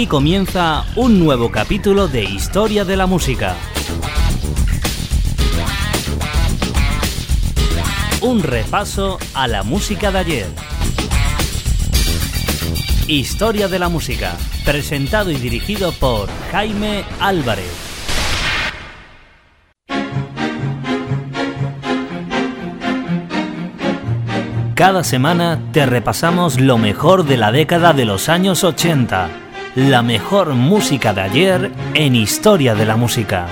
Aquí comienza un nuevo capítulo de Historia de la Música. Un repaso a la música de ayer. Historia de la Música, presentado y dirigido por Jaime Álvarez. Cada semana te repasamos lo mejor de la década de los años 80 la mejor música de ayer en Historia de la Música.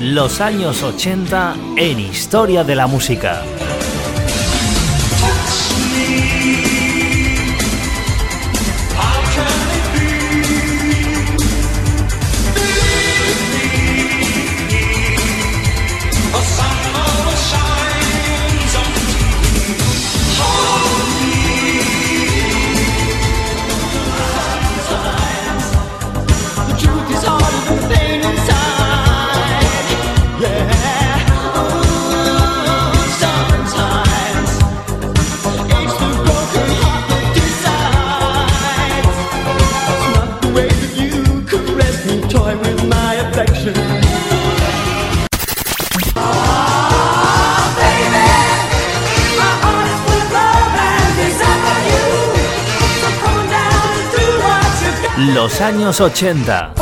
Los años 80 en Historia de la Música. Los años 80.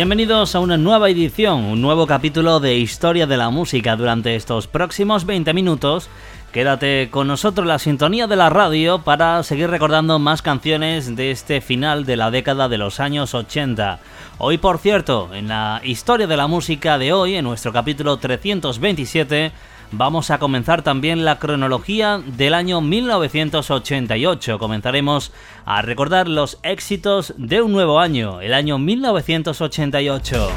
Bienvenidos a una nueva edición, un nuevo capítulo de Historia de la Música. Durante estos próximos 20 minutos, quédate con nosotros la sintonía de la radio para seguir recordando más canciones de este final de la década de los años 80. Hoy, por cierto, en la Historia de la Música de hoy, en nuestro capítulo 327, vamos a comenzar también la cronología del año 1988. Comenzaremos a recordar los éxitos de un nuevo año, el año 1988.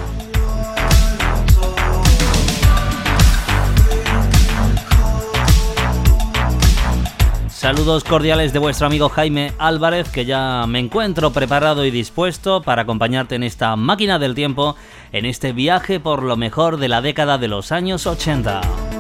Saludos cordiales de vuestro amigo Jaime Álvarez, que ya me encuentro preparado y dispuesto para acompañarte en esta máquina del tiempo, en este viaje por lo mejor de la década de los años 80.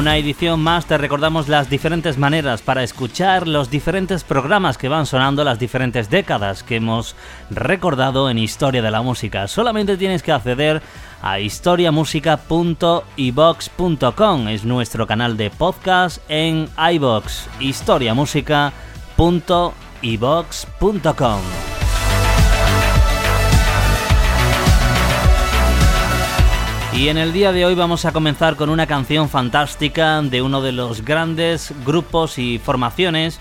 Una edición más, te recordamos las diferentes maneras para escuchar los diferentes programas que van sonando las diferentes décadas que hemos recordado en Historia de la Música. Solamente tienes que acceder a historiamusica.ibox.com, es nuestro canal de podcast en iBox, historiamusica.ibox.com. Y en el día de hoy vamos a comenzar con una canción fantástica de uno de los grandes grupos y formaciones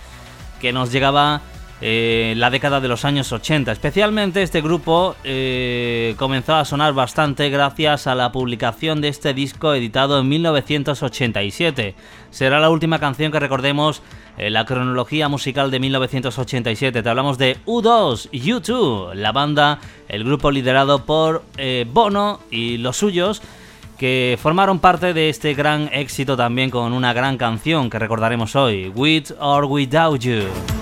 que nos llegaba eh, la década de los años 80. Especialmente este grupo eh, comenzó a sonar bastante gracias a la publicación de este disco editado en 1987. Será la última canción que recordemos en la cronología musical de 1987. Te hablamos de U2, U2, la banda, el grupo liderado por eh, Bono y los suyos que formaron parte de este gran éxito también con una gran canción que recordaremos hoy, With or Without You.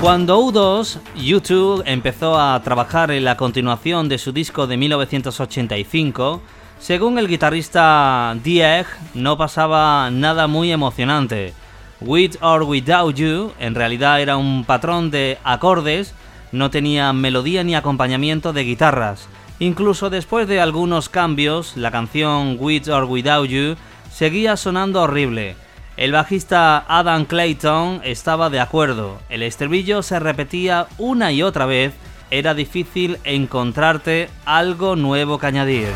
Cuando U2, U2 empezó a trabajar en la continuación de su disco de 1985, según el guitarrista Dieg, no pasaba nada muy emocionante. With or Without You en realidad era un patrón de acordes, no tenía melodía ni acompañamiento de guitarras. Incluso después de algunos cambios, la canción With or Without You seguía sonando horrible. El bajista Adam Clayton estaba de acuerdo, el estribillo se repetía una y otra vez, era difícil encontrarte algo nuevo que añadir.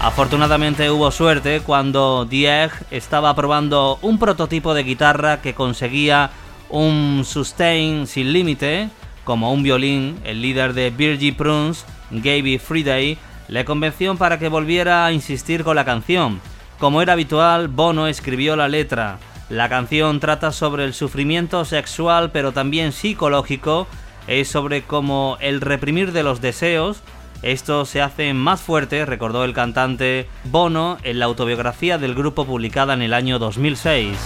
Afortunadamente hubo suerte cuando Dieg estaba probando un prototipo de guitarra que conseguía un sustain sin límite, como un violín, el líder de Virgie Prunes, Gaby Friday, le convenció para que volviera a insistir con la canción. Como era habitual, Bono escribió la letra. La canción trata sobre el sufrimiento sexual pero también psicológico, es sobre cómo el reprimir de los deseos esto se hace más fuerte, recordó el cantante Bono en la autobiografía del grupo publicada en el año 2006.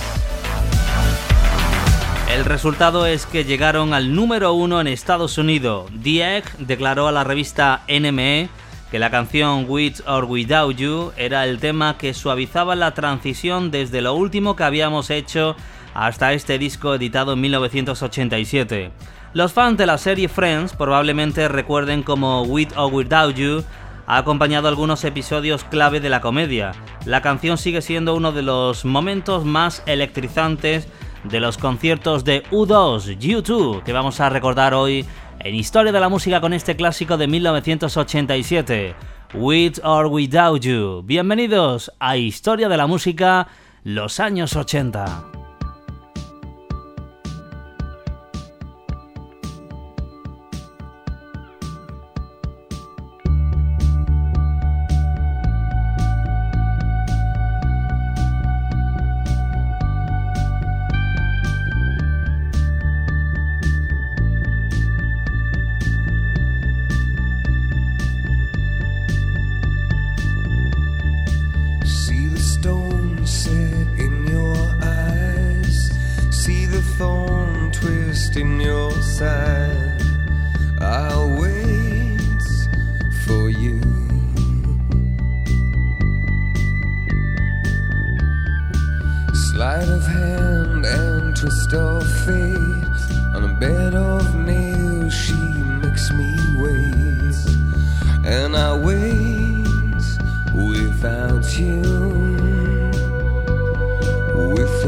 El resultado es que llegaron al número uno en Estados Unidos. Dieg declaró a la revista NME que la canción With or Without You era el tema que suavizaba la transición desde lo último que habíamos hecho hasta este disco editado en 1987. Los fans de la serie Friends probablemente recuerden como With or Without You ha acompañado algunos episodios clave de la comedia. La canción sigue siendo uno de los momentos más electrizantes de los conciertos de U2, U2, que vamos a recordar hoy en Historia de la Música con este clásico de 1987, With or Without You. Bienvenidos a Historia de la Música, los años 80. Sleight of hand and twist of fate. On a bed of nails, she makes me wait. And I wait without you. With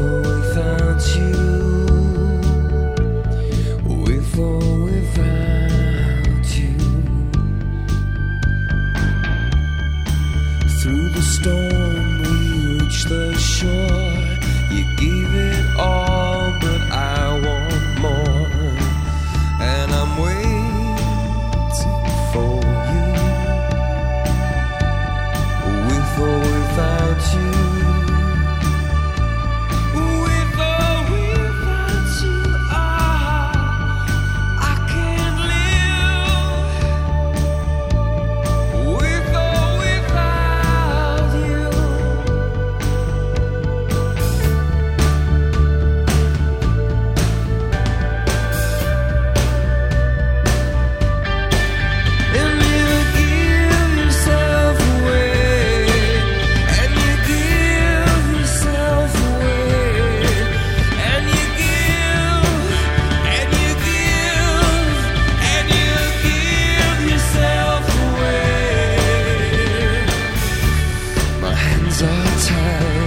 Sometimes.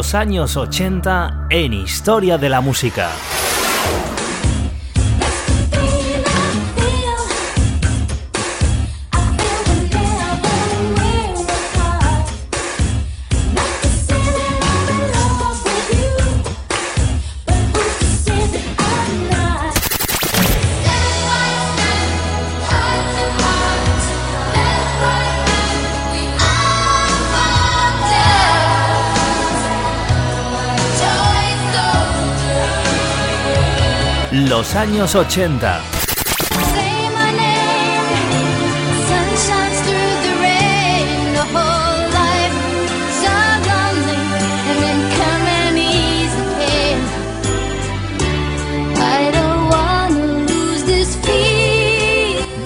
Los años 80 en Historia de la Música. Los años 80.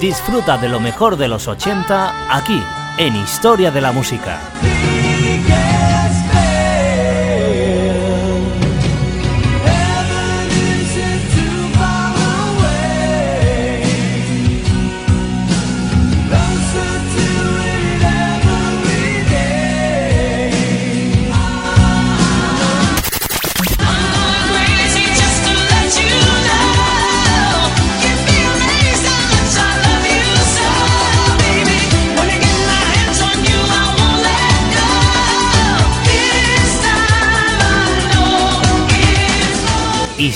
Disfruta de lo mejor de los 80 aquí, en Historia de la Música.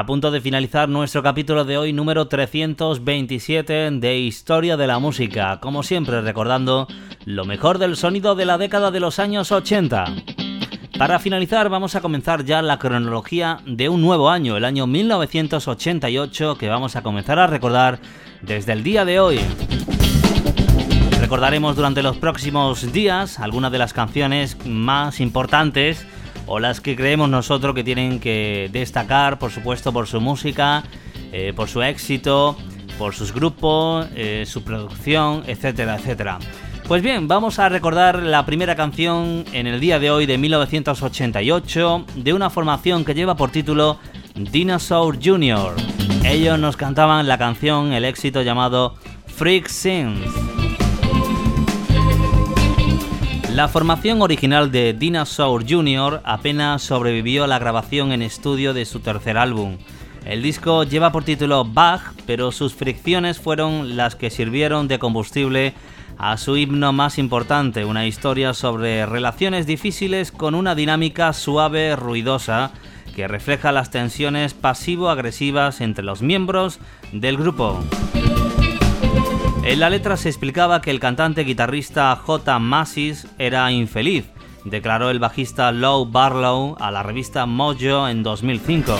A punto de finalizar nuestro capítulo de hoy número 327 de Historia de la Música, como siempre recordando lo mejor del sonido de la década de los años 80. Para finalizar vamos a comenzar ya la cronología de un nuevo año, el año 1988, que vamos a comenzar a recordar desde el día de hoy. Recordaremos durante los próximos días algunas de las canciones más importantes o las que creemos nosotros que tienen que destacar, por supuesto, por su música, eh, por su éxito, por sus grupos, eh, su producción, etcétera, etcétera. Pues bien, vamos a recordar la primera canción en el día de hoy de 1988 de una formación que lleva por título Dinosaur Jr. Ellos nos cantaban la canción, el éxito llamado Freak Sings. La formación original de Dinosaur Jr. apenas sobrevivió a la grabación en estudio de su tercer álbum. El disco lleva por título Bach, pero sus fricciones fueron las que sirvieron de combustible a su himno más importante, una historia sobre relaciones difíciles con una dinámica suave, ruidosa, que refleja las tensiones pasivo-agresivas entre los miembros del grupo. En la letra se explicaba que el cantante guitarrista J. Massis era infeliz, declaró el bajista Low Barlow a la revista Mojo en 2005.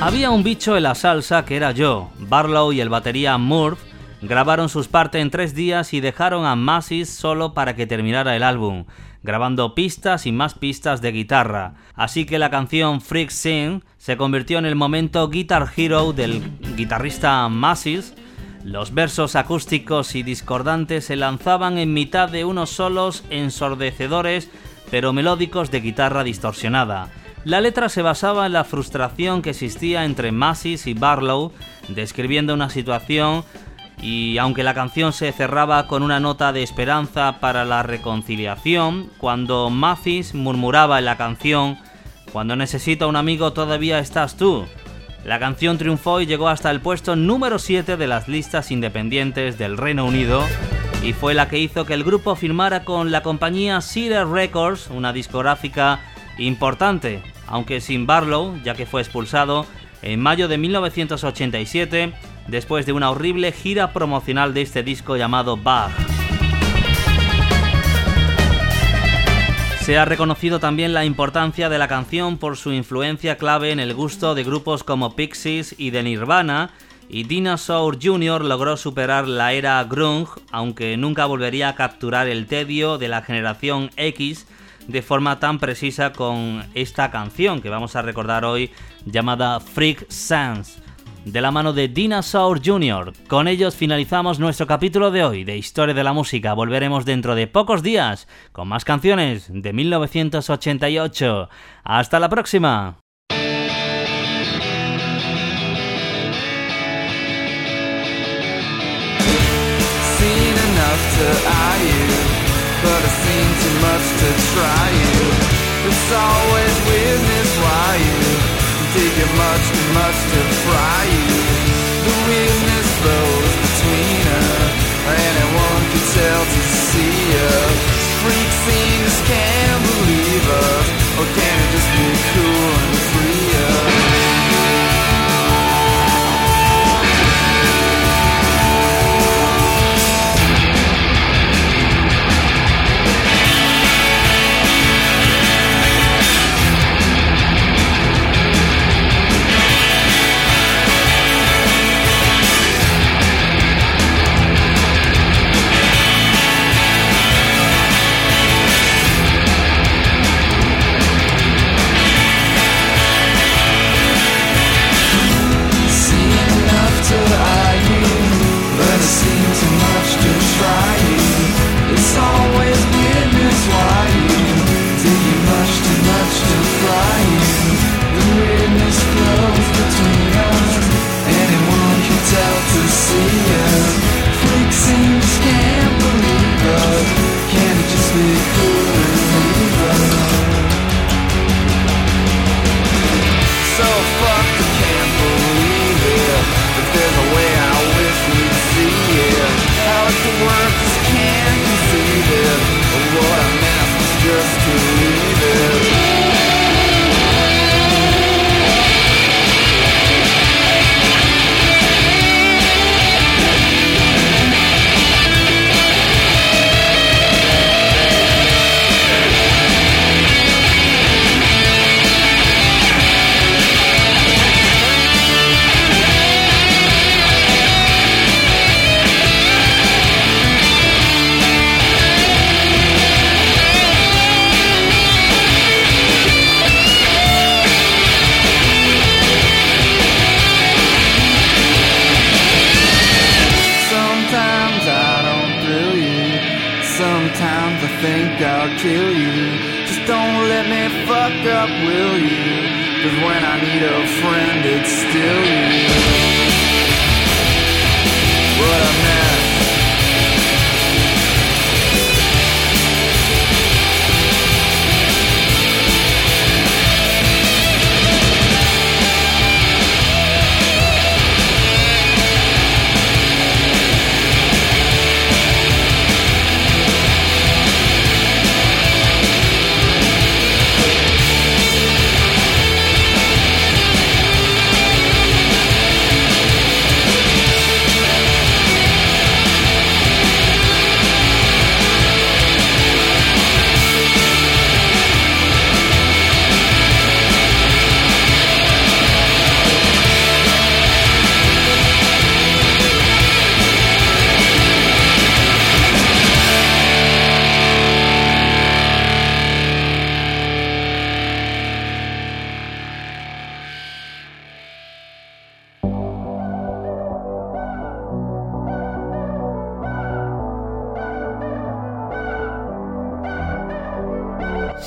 Había un bicho en la salsa que era yo. Barlow y el batería Murph grabaron sus partes en tres días y dejaron a Massis solo para que terminara el álbum, grabando pistas y más pistas de guitarra. Así que la canción Freak Sing se convirtió en el momento Guitar Hero del guitarrista Massis los versos acústicos y discordantes se lanzaban en mitad de unos solos ensordecedores pero melódicos de guitarra distorsionada. La letra se basaba en la frustración que existía entre Massis y Barlow, describiendo una situación y aunque la canción se cerraba con una nota de esperanza para la reconciliación, cuando Massis murmuraba en la canción, Cuando necesito un amigo todavía estás tú, la canción triunfó y llegó hasta el puesto número 7 de las listas independientes del Reino Unido y fue la que hizo que el grupo firmara con la compañía Cedar Records, una discográfica importante, aunque sin Barlow, ya que fue expulsado en mayo de 1987 después de una horrible gira promocional de este disco llamado Bach. Se ha reconocido también la importancia de la canción por su influencia clave en el gusto de grupos como Pixies y de Nirvana, y Dinosaur Jr. logró superar la era grunge, aunque nunca volvería a capturar el tedio de la generación X de forma tan precisa con esta canción que vamos a recordar hoy llamada Freak Sense de la mano de Dinosaur Jr. Con ellos finalizamos nuestro capítulo de hoy de Historia de la Música. Volveremos dentro de pocos días con más canciones de 1988. Hasta la próxima. Take it much too much to fry you. The weirdness flows between us. Anyone can tell to see us. Freak scenes can't believe us. Or can it just be cool